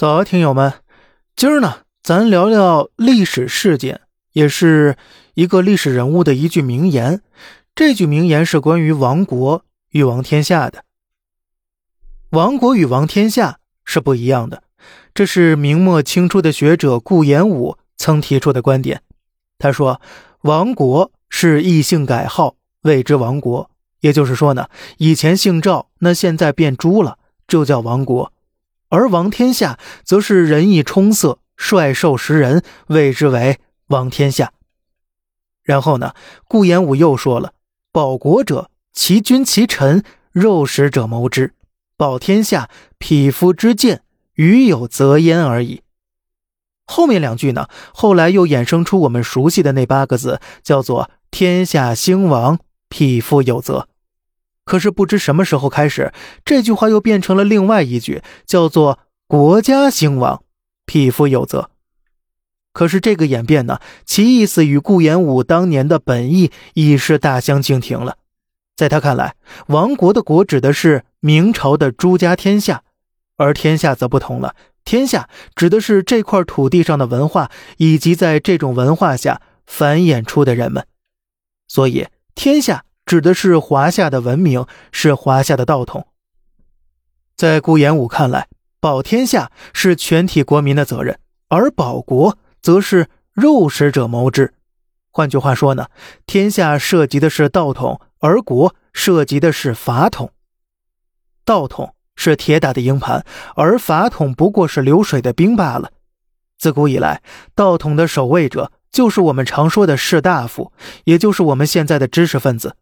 早啊，听友们，今儿呢，咱聊聊历史事件，也是一个历史人物的一句名言。这句名言是关于亡国与王天下的。亡国与王天下是不一样的，这是明末清初的学者顾炎武曾提出的观点。他说：“亡国是异姓改号，谓之亡国。也就是说呢，以前姓赵，那现在变朱了，就叫亡国。而王天下则是仁义充色，率兽食人，谓之为王天下。”然后呢，顾炎武又说了：“保国者，其君其臣，肉食者谋之；保天下，匹夫之见，与有则焉而已。”后面两句呢，后来又衍生出我们熟悉的那八个字，叫做“天下兴亡，匹夫有责”。可是不知什么时候开始，这句话又变成了另外一句，叫做“国家兴亡，匹夫有责”。可是这个演变呢，其意思与顾炎武当年的本意已是大相径庭了。在他看来，亡国的“国”指的是明朝的朱家天下，而天下则不同了。天下指的是这块土地上的文化，以及在这种文化下繁衍出的人们，所以天下指的是华夏的文明，是华夏的道统。在顾炎武看来，保天下是全体国民的责任，而保国则是肉食者谋之。换句话说呢，天下涉及的是道统，而国涉及的是法统。道统。是铁打的营盘，而法统不过是流水的兵罢了。自古以来，道统的守卫者就是我们常说的士大夫，也就是我们现在的知识分子。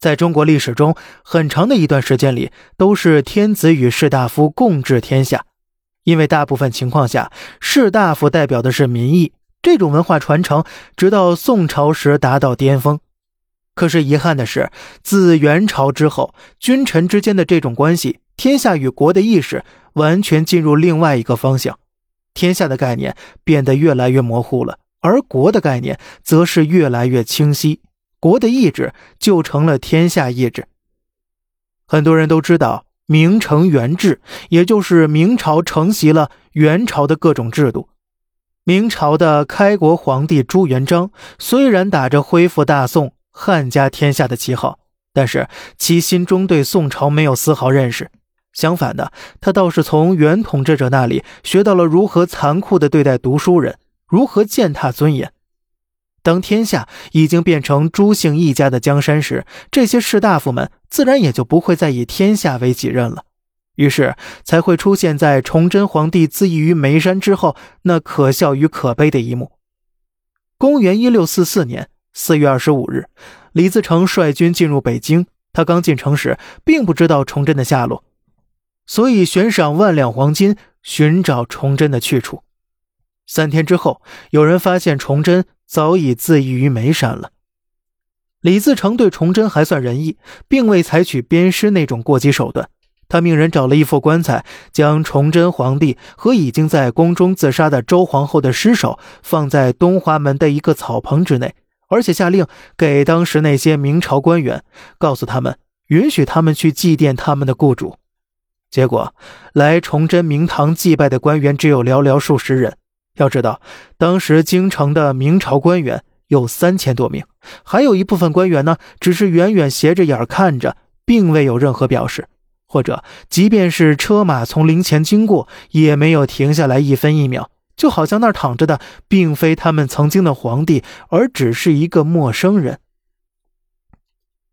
在中国历史中，很长的一段时间里，都是天子与士大夫共治天下，因为大部分情况下，士大夫代表的是民意。这种文化传承直到宋朝时达到巅峰。可是遗憾的是，自元朝之后，君臣之间的这种关系。天下与国的意识完全进入另外一个方向，天下的概念变得越来越模糊了，而国的概念则是越来越清晰。国的意志就成了天下意志。很多人都知道明成元制，也就是明朝承袭了元朝的各种制度。明朝的开国皇帝朱元璋虽然打着恢复大宋、汉家天下的旗号，但是其心中对宋朝没有丝毫认识。相反的，他倒是从元统治者那里学到了如何残酷的对待读书人，如何践踏尊严。当天下已经变成朱姓一家的江山时，这些士大夫们自然也就不会再以天下为己任了。于是才会出现在崇祯皇帝自缢于煤山之后那可笑与可悲的一幕。公元一六四四年四月二十五日，李自成率军进入北京。他刚进城时，并不知道崇祯的下落。所以悬赏万两黄金寻找崇祯的去处。三天之后，有人发现崇祯早已自缢于眉山了。李自成对崇祯还算仁义，并未采取鞭尸那种过激手段。他命人找了一副棺材，将崇祯皇帝和已经在宫中自杀的周皇后的尸首放在东华门的一个草棚之内，而且下令给当时那些明朝官员，告诉他们允许他们去祭奠他们的雇主。结果，来崇祯明堂祭拜的官员只有寥寥数十人。要知道，当时京城的明朝官员有三千多名，还有一部分官员呢，只是远远斜着眼看着，并未有任何表示，或者即便是车马从灵前经过，也没有停下来一分一秒，就好像那儿躺着的并非他们曾经的皇帝，而只是一个陌生人。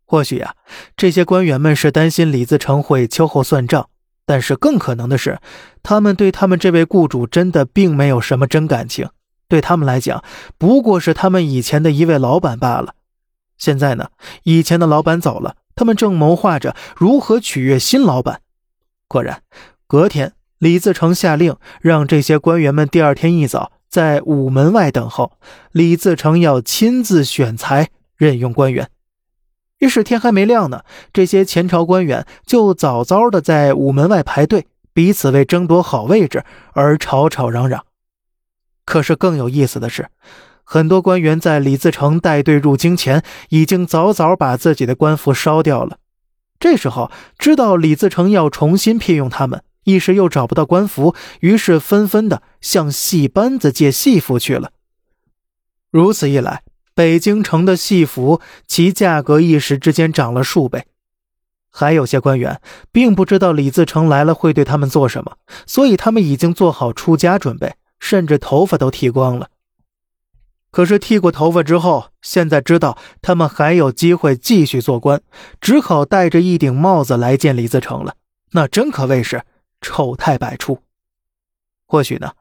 或许呀，这些官员们是担心李自成会秋后算账。但是更可能的是，他们对他们这位雇主真的并没有什么真感情，对他们来讲，不过是他们以前的一位老板罢了。现在呢，以前的老板走了，他们正谋划着如何取悦新老板。果然，隔天，李自成下令让这些官员们第二天一早在午门外等候，李自成要亲自选才任用官员。于是天还没亮呢，这些前朝官员就早早的在午门外排队，彼此为争夺好位置而吵吵嚷嚷。可是更有意思的是，很多官员在李自成带队入京前，已经早早把自己的官服烧掉了。这时候知道李自成要重新聘用他们，一时又找不到官服，于是纷纷的向戏班子借戏服去了。如此一来，北京城的戏服其价格一时之间涨了数倍。还有些官员并不知道李自成来了会对他们做什么，所以他们已经做好出家准备，甚至头发都剃光了。可是剃过头发之后，现在知道他们还有机会继续做官，只好戴着一顶帽子来见李自成了。那真可谓是丑态百出。或许呢，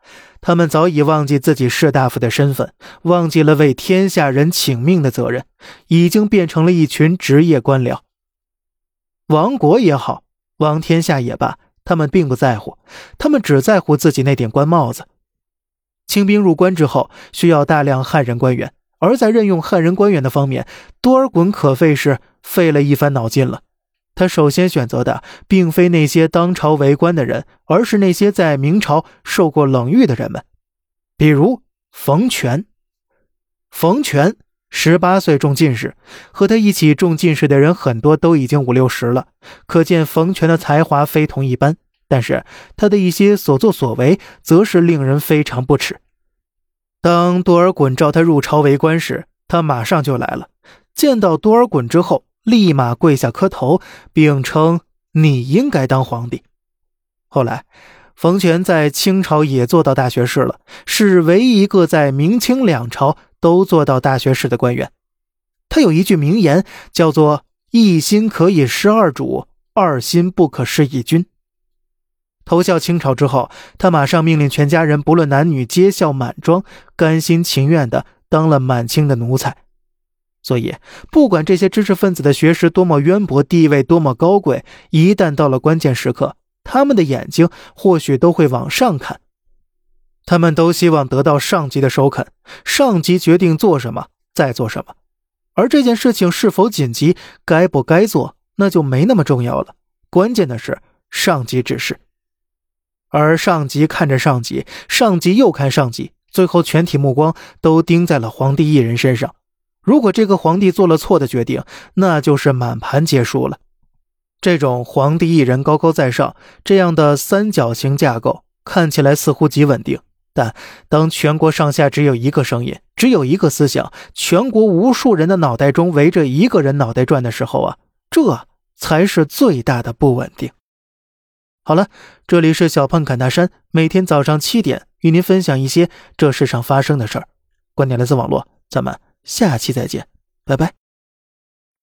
他们早已忘记自己士大夫的身份，忘记了为天下人请命的责任，已经变成了一群职业官僚。亡国也好，亡天下也罢，他们并不在乎，他们只在乎自己那顶官帽子。清兵入关之后，需要大量汉人官员，而在任用汉人官员的方面，多尔衮可谓是费了一番脑筋了。他首先选择的并非那些当朝为官的人，而是那些在明朝受过冷遇的人们，比如冯全。冯全十八岁中进士，和他一起中进士的人很多都已经五六十了，可见冯全的才华非同一般。但是他的一些所作所为，则是令人非常不齿。当多尔衮召他入朝为官时，他马上就来了，见到多尔衮之后。立马跪下磕头，并称你应该当皇帝。后来，冯全在清朝也做到大学士了，是唯一一个在明清两朝都做到大学士的官员。他有一句名言，叫做“一心可以失二主，二心不可失一君”。投效清朝之后，他马上命令全家人不论男女皆效满装，甘心情愿的当了满清的奴才。所以，不管这些知识分子的学识多么渊博，地位多么高贵，一旦到了关键时刻，他们的眼睛或许都会往上看。他们都希望得到上级的首肯，上级决定做什么，再做什么。而这件事情是否紧急，该不该做，那就没那么重要了。关键的是上级指示，而上级看着上级，上级又看上级，最后全体目光都盯在了皇帝一人身上。如果这个皇帝做了错的决定，那就是满盘皆输了。这种皇帝一人高高在上这样的三角形架构看起来似乎极稳定，但当全国上下只有一个声音，只有一个思想，全国无数人的脑袋中围着一个人脑袋转的时候啊，这才是最大的不稳定。好了，这里是小胖侃大山，每天早上七点与您分享一些这世上发生的事儿。观点来自网络，咱们。下期再见，拜拜。